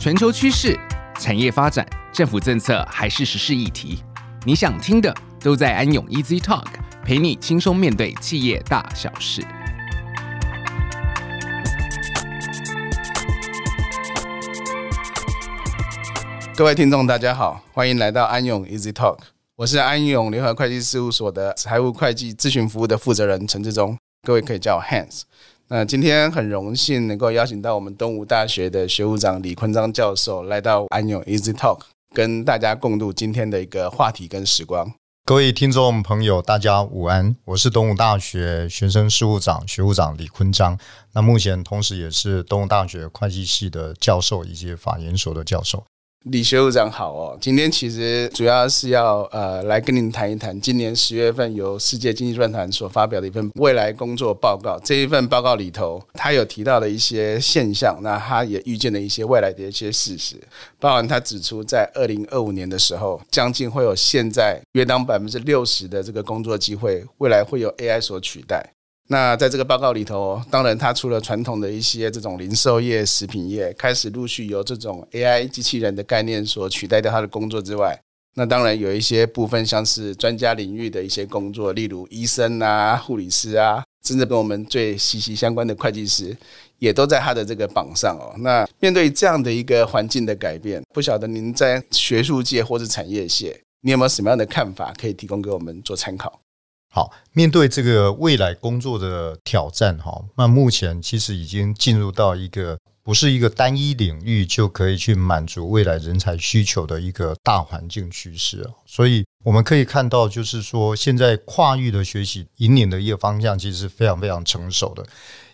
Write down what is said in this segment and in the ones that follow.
全球趋势、产业发展、政府政策还是时事议题，你想听的都在安永 Easy Talk，陪你轻松面对企业大小事。各位听众，大家好，欢迎来到安永 Easy Talk，我是安永联合会计事务所的财务会计咨询服务的负责人陈志忠，各位可以叫我 Hans。那今天很荣幸能够邀请到我们东吴大学的学务长李坤章教授来到安永 Easy Talk，跟大家共度今天的一个话题跟时光。各位听众朋友，大家午安，我是东吴大学学生事务长学务长李坤章。那目前同时也是东吴大学会计系的教授以及法研所的教授。李学务长好哦，今天其实主要是要呃来跟您谈一谈今年十月份由世界经济论坛所发表的一份未来工作报告。这一份报告里头，他有提到的一些现象，那他也预见了一些未来的一些事实，包含他指出，在二零二五年的时候，将近会有现在约当百分之六十的这个工作机会，未来会有 AI 所取代。那在这个报告里头，当然它除了传统的一些这种零售业、食品业开始陆续由这种 AI 机器人的概念所取代掉它的工作之外，那当然有一些部分像是专家领域的一些工作，例如医生啊、护理师啊，甚至跟我们最息息相关的会计师，也都在它的这个榜上哦。那面对这样的一个环境的改变，不晓得您在学术界或是产业界，你有没有什么样的看法可以提供给我们做参考？好，面对这个未来工作的挑战，哈，那目前其实已经进入到一个不是一个单一领域就可以去满足未来人才需求的一个大环境趋势啊。所以我们可以看到，就是说现在跨域的学习引领的一个方向，其实是非常非常成熟的。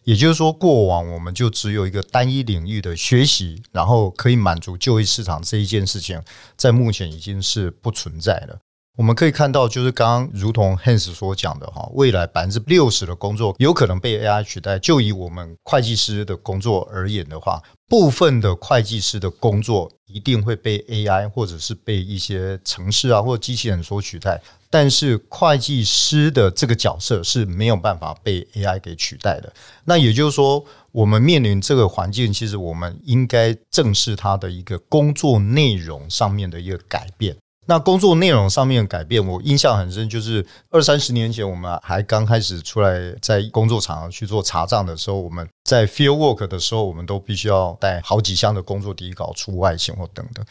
也就是说，过往我们就只有一个单一领域的学习，然后可以满足就业市场这一件事情，在目前已经是不存在了。我们可以看到，就是刚刚如同 Hans 所讲的哈，未来百分之六十的工作有可能被 AI 取代。就以我们会计师的工作而言的话，部分的会计师的工作一定会被 AI 或者是被一些程式啊或者机器人所取代。但是会计师的这个角色是没有办法被 AI 给取代的。那也就是说，我们面临这个环境，其实我们应该正视它的一个工作内容上面的一个改变。那工作内容上面改变，我印象很深，就是二三十年前我们还刚开始出来在工作场去做查账的时候，我们在 field work 的时候，我们都必须要带好几箱的工作底稿出外勤或等等。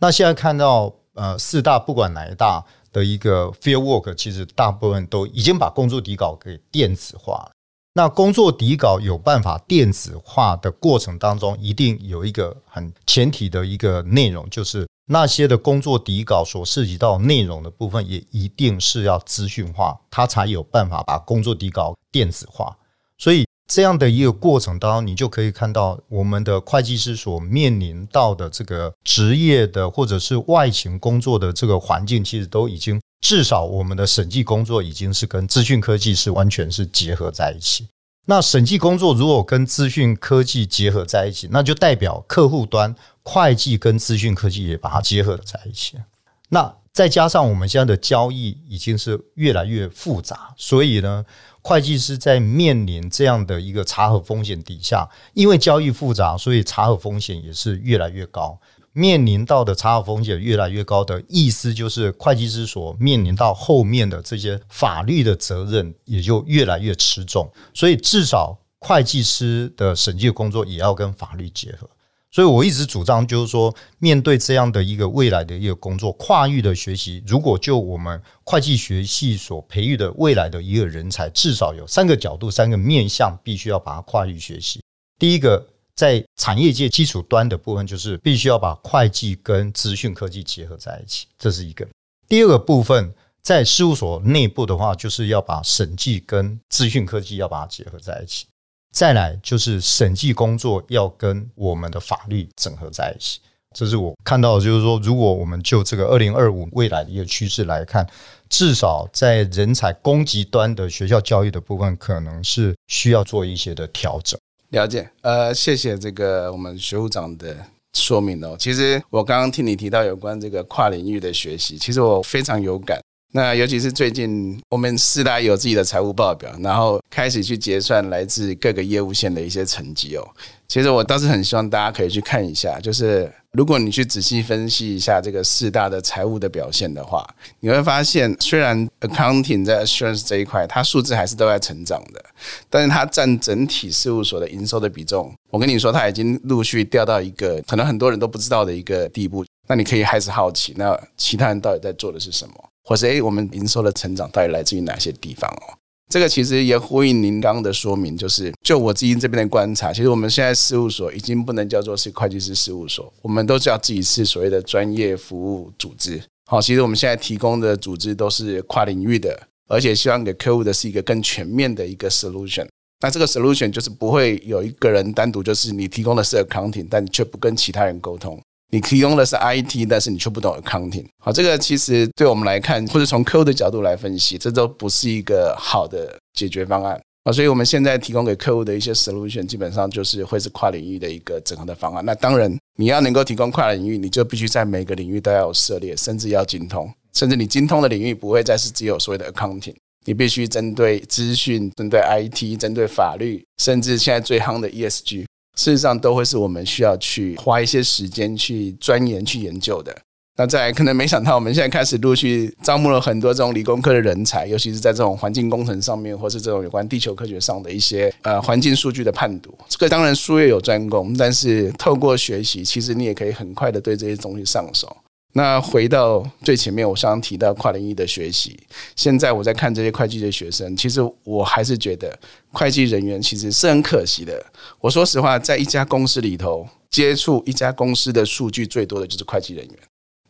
那现在看到呃四大不管哪一大的一个 field work，其实大部分都已经把工作底稿给电子化。那工作底稿有办法电子化的过程当中，一定有一个很前提的一个内容，就是。那些的工作底稿所涉及到内容的部分，也一定是要资讯化，它才有办法把工作底稿电子化。所以这样的一个过程当中，你就可以看到我们的会计师所面临到的这个职业的或者是外勤工作的这个环境，其实都已经至少我们的审计工作已经是跟资讯科技是完全是结合在一起。那审计工作如果跟资讯科技结合在一起，那就代表客户端会计跟资讯科技也把它结合在一起。那再加上我们现在的交易已经是越来越复杂，所以呢，会计师在面临这样的一个查核风险底下，因为交易复杂，所以查核风险也是越来越高。面临到的查核风险越来越高的意思，就是会计师所面临到后面的这些法律的责任也就越来越吃重，所以至少会计师的审计工作也要跟法律结合。所以我一直主张，就是说，面对这样的一个未来的一个工作，跨域的学习，如果就我们会计学系所培育的未来的一个人才，至少有三个角度、三个面向，必须要把它跨域学习。第一个。在产业界基础端的部分，就是必须要把会计跟资讯科技结合在一起，这是一个。第二个部分，在事务所内部的话，就是要把审计跟资讯科技要把它结合在一起。再来就是审计工作要跟我们的法律整合在一起。这是我看到，就是说，如果我们就这个二零二五未来的一个趋势来看，至少在人才供给端的学校教育的部分，可能是需要做一些的调整。了解，呃，谢谢这个我们学务长的说明哦。其实我刚刚听你提到有关这个跨领域的学习，其实我非常有感。那尤其是最近，我们四大有自己的财务报表，然后开始去结算来自各个业务线的一些成绩哦。其实我倒是很希望大家可以去看一下，就是如果你去仔细分析一下这个四大的财务的表现的话，你会发现，虽然 accounting 在 assurance 这一块，它数字还是都在成长的，但是它占整体事务所的营收的比重，我跟你说，它已经陆续掉到一个可能很多人都不知道的一个地步。那你可以开始好奇，那其他人到底在做的是什么？或是诶，我们营收的成长到底来自于哪些地方哦？这个其实也呼应您刚刚的说明，就是就我自己这边的观察，其实我们现在事务所已经不能叫做是会计师事务所，我们都叫自己是所谓的专业服务组织。好，其实我们现在提供的组织都是跨领域的，而且希望给客户的是一个更全面的一个 solution。那这个 solution 就是不会有一个人单独就是你提供的是 accounting，但你却不跟其他人沟通。你提供的是 IT，但是你却不懂 accounting。好，这个其实对我们来看，或者从客户的角度来分析，这都不是一个好的解决方案啊。所以我们现在提供给客户的一些 solution，基本上就是会是跨领域的一个整合的方案。那当然，你要能够提供跨领域，你就必须在每个领域都要有涉猎，甚至要精通。甚至你精通的领域不会再是只有所谓的 accounting，你必须针对资讯、针对 IT、针对法律，甚至现在最夯的 ESG。事实上，都会是我们需要去花一些时间去钻研、去研究的。那在，可能没想到，我们现在开始陆续招募了很多这种理工科的人才，尤其是在这种环境工程上面，或是这种有关地球科学上的一些呃环境数据的判读。这个当然术业有专攻，但是透过学习，其实你也可以很快的对这些东西上手。那回到最前面，我刚刚提到跨领域的学习。现在我在看这些会计的学生，其实我还是觉得会计人员其实是很可惜的。我说实话，在一家公司里头接触一家公司的数据最多的就是会计人员，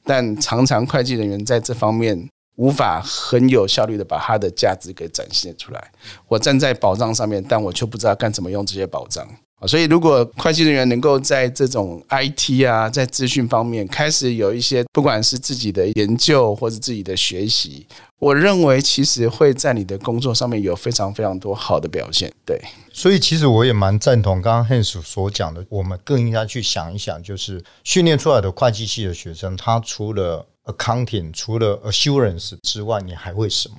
但常常会计人员在这方面无法很有效率的把他的价值给展现出来。我站在保障上面，但我却不知道该怎么用这些保障。所以，如果会计人员能够在这种 IT 啊，在资讯方面开始有一些，不管是自己的研究或者自己的学习，我认为其实会在你的工作上面有非常非常多好的表现。对，所以其实我也蛮赞同刚刚 Hans 所讲的，我们更应该去想一想，就是训练出来的会计系的学生，他除了 accounting，除了 assurance 之外，你还会什么？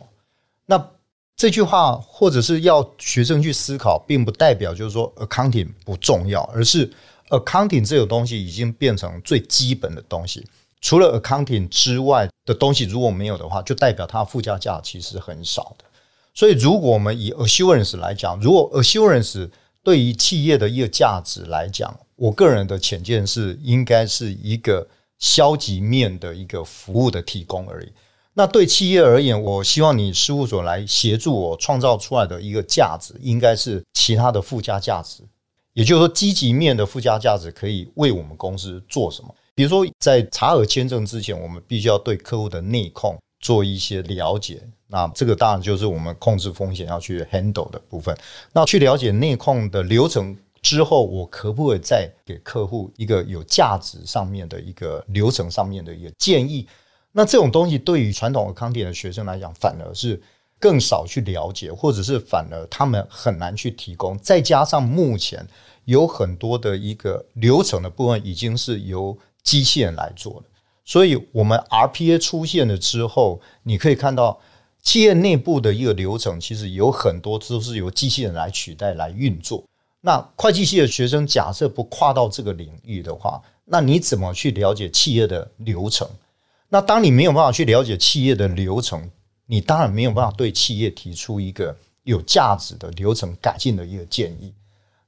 那？这句话，或者是要学生去思考，并不代表就是说 accounting 不重要，而是 accounting 这个东西已经变成最基本的东西。除了 accounting 之外的东西如果没有的话，就代表它附加价其实很少的。所以，如果我们以 assurance 来讲，如果 assurance 对于企业的一个价值来讲，我个人的浅见是，应该是一个消极面的一个服务的提供而已。那对企业而言，我希望你事务所来协助我创造出来的一个价值，应该是其他的附加价值。也就是说，积极面的附加价值可以为我们公司做什么？比如说，在查尔签证之前，我们必须要对客户的内控做一些了解。那这个当然就是我们控制风险要去 handle 的部分。那去了解内控的流程之后，我可不可以再给客户一个有价值上面的一个流程上面的一个建议？那这种东西对于传统 accounting 的学生来讲，反而是更少去了解，或者是反而他们很难去提供。再加上目前有很多的一个流程的部分已经是由机器人来做了，所以我们 RPA 出现了之后，你可以看到企业内部的一个流程，其实有很多都是由机器人来取代来运作。那会计系的学生假设不跨到这个领域的话，那你怎么去了解企业的流程？那当你没有办法去了解企业的流程，你当然没有办法对企业提出一个有价值的流程改进的一个建议。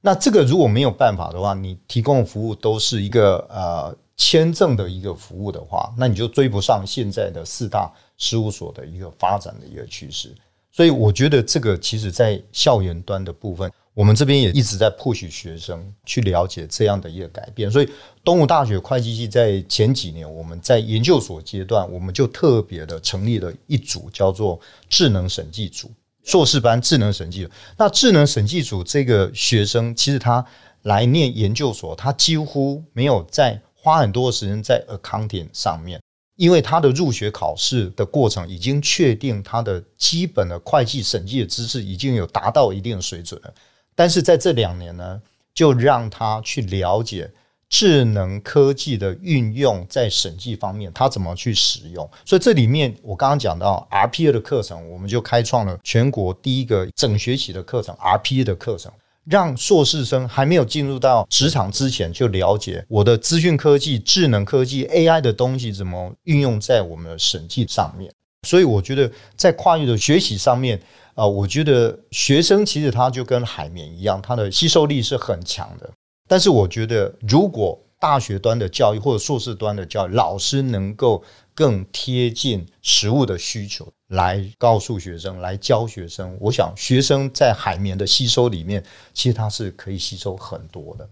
那这个如果没有办法的话，你提供的服务都是一个呃签证的一个服务的话，那你就追不上现在的四大事务所的一个发展的一个趋势。所以我觉得这个其实在校园端的部分。我们这边也一直在 push 学生去了解这样的一个改变，所以东吴大学会计系在前几年，我们在研究所阶段，我们就特别的成立了一组叫做智能审计组，硕士班智能审计组。那智能审计组这个学生，其实他来念研究所，他几乎没有在花很多的时间在 accounting 上面，因为他的入学考试的过程已经确定他的基本的会计审计的知识已经有达到一定的水准了。但是在这两年呢，就让他去了解智能科技的运用在审计方面，他怎么去使用？所以这里面我刚刚讲到 RPA 的课程，我们就开创了全国第一个整学期的课程 RPA 的课程，让硕士生还没有进入到职场之前就了解我的资讯科技、智能科技、AI 的东西怎么运用在我们的审计上面。所以我觉得在跨域的学习上面，啊、我觉得学生其实他就跟海绵一样，他的吸收力是很强的。但是我觉得，如果大学端的教育或者硕士端的教育，老师能够更贴近实务的需求来告诉学生、来教学生，我想学生在海绵的吸收里面，其实他是可以吸收很多的。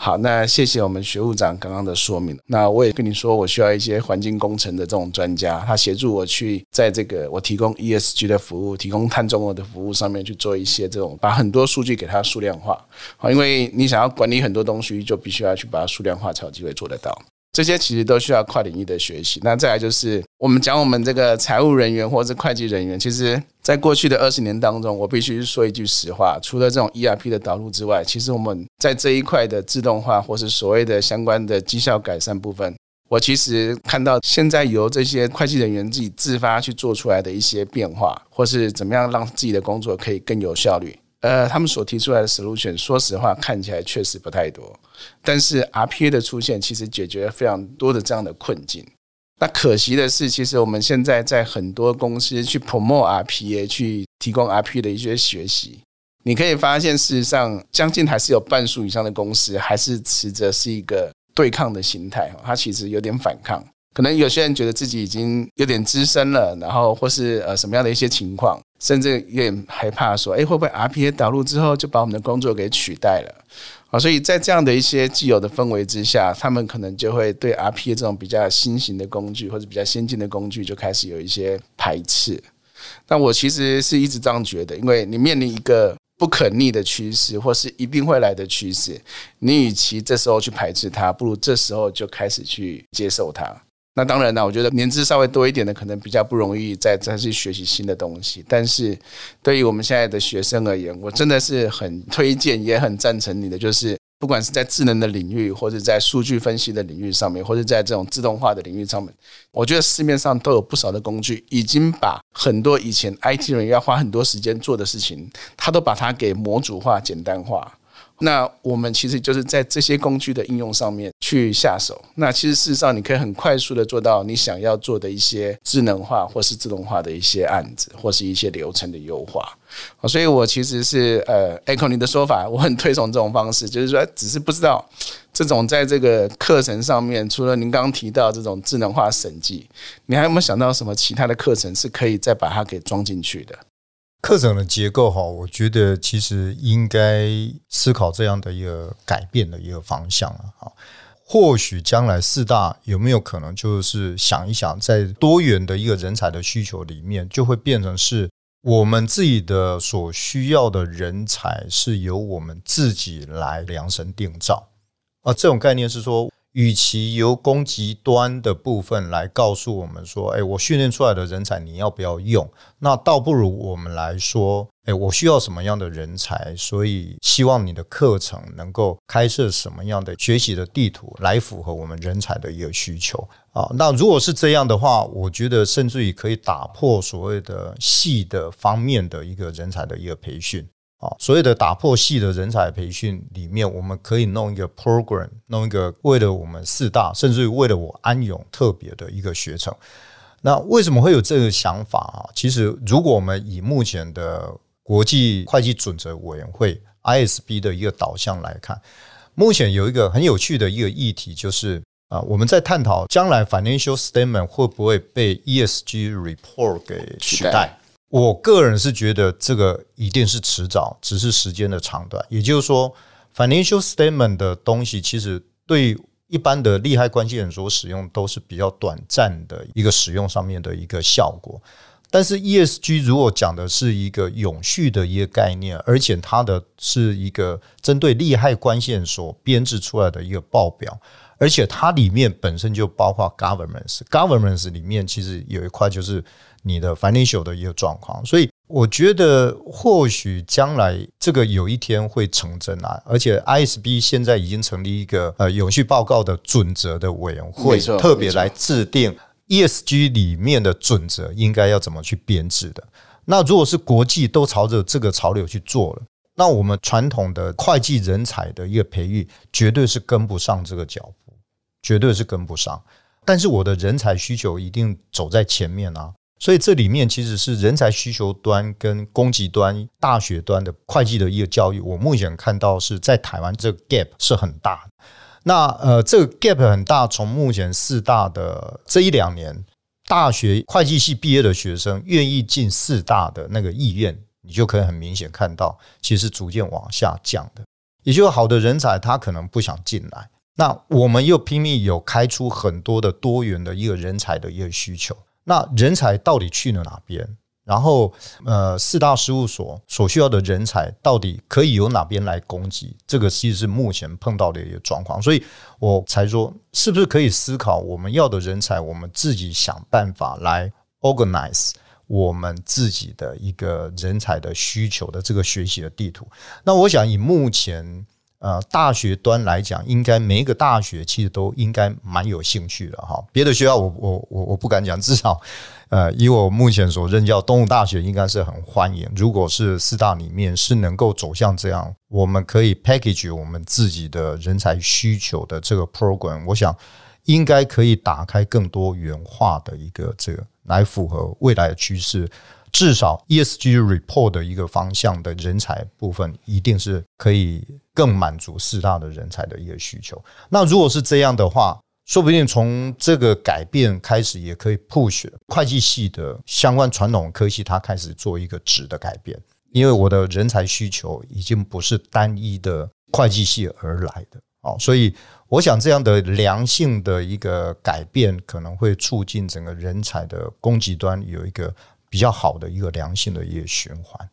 好，那谢谢我们学务长刚刚的说明。那我也跟你说，我需要一些环境工程的这种专家，他协助我去在这个我提供 ESG 的服务、提供碳中和的服务上面去做一些这种，把很多数据给它数量化。好，因为你想要管理很多东西，就必须要去把它数量化，才有机会做得到。这些其实都需要跨领域的学习。那再来就是，我们讲我们这个财务人员或者是会计人员，其实在过去的二十年当中，我必须说一句实话，除了这种 ERP 的导入之外，其实我们在这一块的自动化或是所谓的相关的绩效改善部分，我其实看到现在由这些会计人员自己自发去做出来的一些变化，或是怎么样让自己的工作可以更有效率。呃，他们所提出来的 solution，说实话看起来确实不太多，但是 RPA 的出现其实解决了非常多的这样的困境。那可惜的是，其实我们现在在很多公司去 promote RPA，去提供 RPA 的一些学习，你可以发现，事实上将近还是有半数以上的公司还是持着是一个对抗的心态，它其实有点反抗。可能有些人觉得自己已经有点资深了，然后或是呃什么样的一些情况，甚至有点害怕说，哎，会不会 RPA 导入之后就把我们的工作给取代了？啊，所以在这样的一些既有的氛围之下，他们可能就会对 RPA 这种比较新型的工具或者比较先进的工具就开始有一些排斥。但我其实是一直这样觉得，因为你面临一个不可逆的趋势，或是一定会来的趋势，你与其这时候去排斥它，不如这时候就开始去接受它。那当然了，我觉得年资稍微多一点的，可能比较不容易再再去学习新的东西。但是，对于我们现在的学生而言，我真的是很推荐，也很赞成你的，就是不管是在智能的领域，或者在数据分析的领域上面，或者在这种自动化的领域上面，我觉得市面上都有不少的工具，已经把很多以前 IT 人要花很多时间做的事情，他都把它给模组化、简单化。那我们其实就是在这些工具的应用上面去下手。那其实事实上，你可以很快速的做到你想要做的一些智能化或是自动化的一些案子，或是一些流程的优化。所以我其实是呃，echo 你的说法，我很推崇这种方式，就是说，只是不知道这种在这个课程上面，除了您刚刚提到这种智能化审计，你还有没有想到什么其他的课程是可以再把它给装进去的？课程的结构哈，我觉得其实应该思考这样的一个改变的一个方向了哈。或许将来四大有没有可能就是想一想，在多元的一个人才的需求里面，就会变成是我们自己的所需要的人才是由我们自己来量身定造啊。这种概念是说。与其由供给端的部分来告诉我们说，哎，我训练出来的人才你要不要用？那倒不如我们来说，哎，我需要什么样的人才？所以希望你的课程能够开设什么样的学习的地图，来符合我们人才的一个需求啊。那如果是这样的话，我觉得甚至于可以打破所谓的系的方面的一个人才的一个培训。啊，所谓的打破系的人才培训里面，我们可以弄一个 program，弄一个为了我们四大，甚至于为了我安永特别的一个学程。那为什么会有这个想法啊？其实，如果我们以目前的国际会计准则委员会 ISB 的一个导向来看，目前有一个很有趣的一个议题，就是啊，我们在探讨将来 financial statement 会不会被 ESG report 给取代。我个人是觉得这个一定是迟早，只是时间的长短。也就是说，financial statement 的东西，其实对一般的利害关系人所使用，都是比较短暂的一个使用上面的一个效果。但是 ESG 如果讲的是一个永续的一个概念，而且它的是一个针对利害关系人所编制出来的一个报表，而且它里面本身就包括 Governments，Governments 里面其实有一块就是你的 financial 的一个状况，所以我觉得或许将来这个有一天会成真啊，而且 ISB 现在已经成立一个呃永续报告的准则的委员会，特别来制定。ESG 里面的准则应该要怎么去编制的？那如果是国际都朝着这个潮流去做了，那我们传统的会计人才的一个培育绝对是跟不上这个脚步，绝对是跟不上。但是我的人才需求一定走在前面啊，所以这里面其实是人才需求端跟供给端、大学端的会计的一个教育，我目前看到是在台湾这个 gap 是很大的。那呃，这个 gap 很大。从目前四大的这一两年，大学会计系毕业的学生愿意进四大的那个意愿，你就可以很明显看到，其实逐渐往下降的。也就是好的人才，他可能不想进来。那我们又拼命有开出很多的多元的一个人才的一个需求。那人才到底去了哪边？然后，呃，四大事务所所需要的人才到底可以由哪边来供给？这个其实是目前碰到的一个状况，所以我才说，是不是可以思考我们要的人才，我们自己想办法来 organize 我们自己的一个人才的需求的这个学习的地图。那我想以目前呃大学端来讲，应该每一个大学其实都应该蛮有兴趣的哈。别的学校我我我我不敢讲，至少。呃，以我目前所任教，东吴大学应该是很欢迎。如果是四大里面是能够走向这样，我们可以 package 我们自己的人才需求的这个 program，我想应该可以打开更多元化的一个这个来符合未来的趋势。至少 ESG report 的一个方向的人才部分，一定是可以更满足四大的人才的一个需求。那如果是这样的话，说不定从这个改变开始，也可以 push 会计系的相关传统科系，它开始做一个质的改变。因为我的人才需求已经不是单一的会计系而来的哦，所以我想这样的良性的一个改变，可能会促进整个人才的供给端有一个比较好的一个良性的一个循环。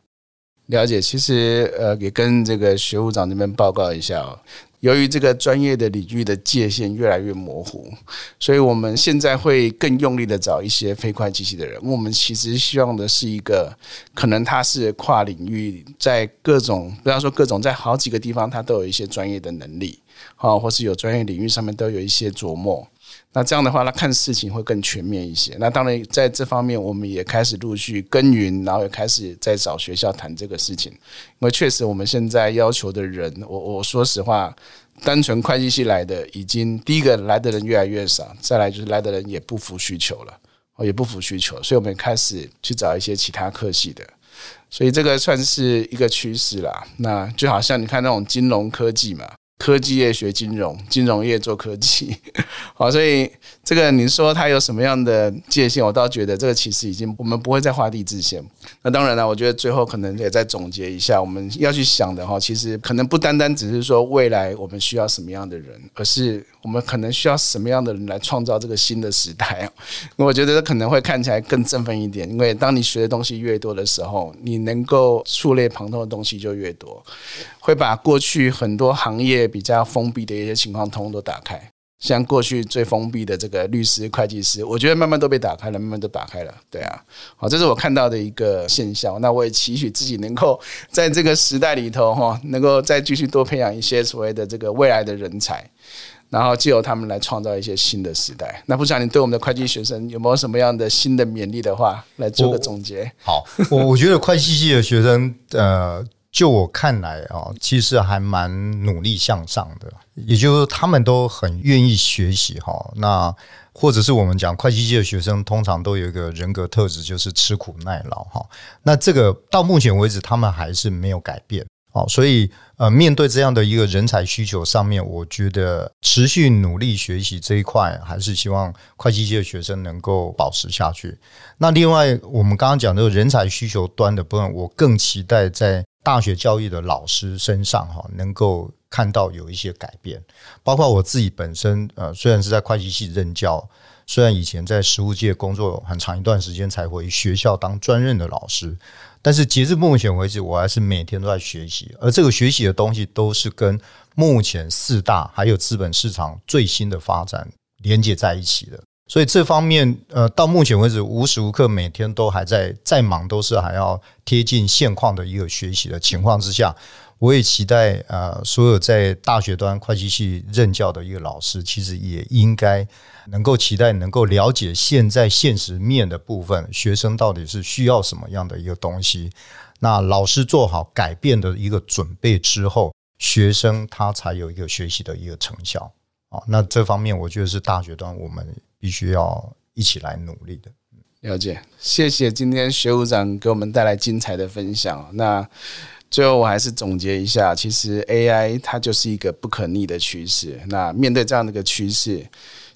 了解，其实呃，也跟这个学务长那边报告一下哦。由于这个专业的领域的界限越来越模糊，所以我们现在会更用力的找一些非会计系的人。我们其实希望的是一个，可能他是跨领域，在各种不要说各种，在好几个地方他都有一些专业的能力，好，或是有专业领域上面都有一些琢磨。那这样的话，他看事情会更全面一些。那当然，在这方面，我们也开始陆续耕耘，然后也开始在找学校谈这个事情。因为确实，我们现在要求的人，我我说实话，单纯会计系来的，已经第一个来的人越来越少，再来就是来的人也不符需求了，也不符需求，所以我们开始去找一些其他科系的。所以这个算是一个趋势啦。那就好像你看那种金融科技嘛。科技业学金融，金融业做科技，好，所以这个你说它有什么样的界限？我倒觉得这个其实已经我们不会再画地自限。那当然了，我觉得最后可能也再总结一下，我们要去想的哈，其实可能不单单只是说未来我们需要什么样的人，而是我们可能需要什么样的人来创造这个新的时代。我觉得可能会看起来更振奋一点，因为当你学的东西越多的时候，你能够触类旁通的东西就越多，会把过去很多行业。比较封闭的一些情况，通通都打开。像过去最封闭的这个律师、会计师，我觉得慢慢都被打开了，慢慢都打开了。对啊，好，这是我看到的一个现象。那我也期许自己能够在这个时代里头，哈，能够再继续多培养一些所谓的这个未来的人才，然后借由他们来创造一些新的时代。那不知道你对我们的会计学生有没有什么样的新的勉励的话，来做个总结？好，我我觉得会计系的学生，呃。就我看来啊，其实还蛮努力向上的，也就是他们都很愿意学习哈。那或者是我们讲会计系的学生，通常都有一个人格特质，就是吃苦耐劳哈。那这个到目前为止，他们还是没有改变哦。所以呃，面对这样的一个人才需求上面，我觉得持续努力学习这一块，还是希望会计系的学生能够保持下去。那另外，我们刚刚讲的人才需求端的部分，我更期待在。大学教育的老师身上哈，能够看到有一些改变。包括我自己本身，呃，虽然是在会计系任教，虽然以前在实务界工作很长一段时间才回学校当专任的老师，但是截至目前为止，我还是每天都在学习，而这个学习的东西都是跟目前四大还有资本市场最新的发展连接在一起的。所以这方面，呃，到目前为止，无时无刻每天都还在再忙，都是还要贴近现况的一个学习的情况之下，我也期待，呃，所有在大学端会计系任教的一个老师，其实也应该能够期待，能够了解现在现实面的部分，学生到底是需要什么样的一个东西。那老师做好改变的一个准备之后，学生他才有一个学习的一个成效。啊，那这方面我觉得是大学端我们。必须要一起来努力的。了解，谢谢今天学务长给我们带来精彩的分享。那最后我还是总结一下，其实 AI 它就是一个不可逆的趋势。那面对这样的一个趋势，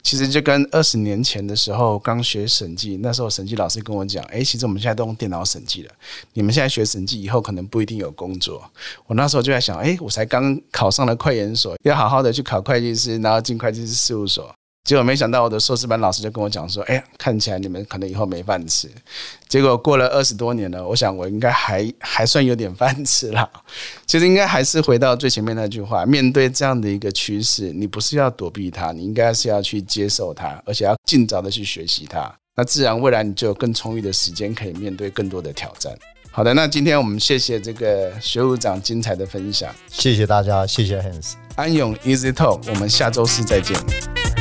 其实就跟二十年前的时候刚学审计，那时候审计老师跟我讲：“诶，其实我们现在都用电脑审计了，你们现在学审计以后可能不一定有工作。”我那时候就在想：“诶，我才刚考上了会研所，要好好的去考会计师，然后进会计师事务所。”结果没想到，我的硕士班老师就跟我讲说：“哎呀，看起来你们可能以后没饭吃。”结果过了二十多年了，我想我应该还还算有点饭吃了。其实应该还是回到最前面那句话：面对这样的一个趋势，你不是要躲避它，你应该是要去接受它，而且要尽早的去学习它。那自然未来你就有更充裕的时间可以面对更多的挑战。好的，那今天我们谢谢这个学务长精彩的分享，谢谢大家，谢谢 Hans 安永 Easy Talk，我们下周四再见。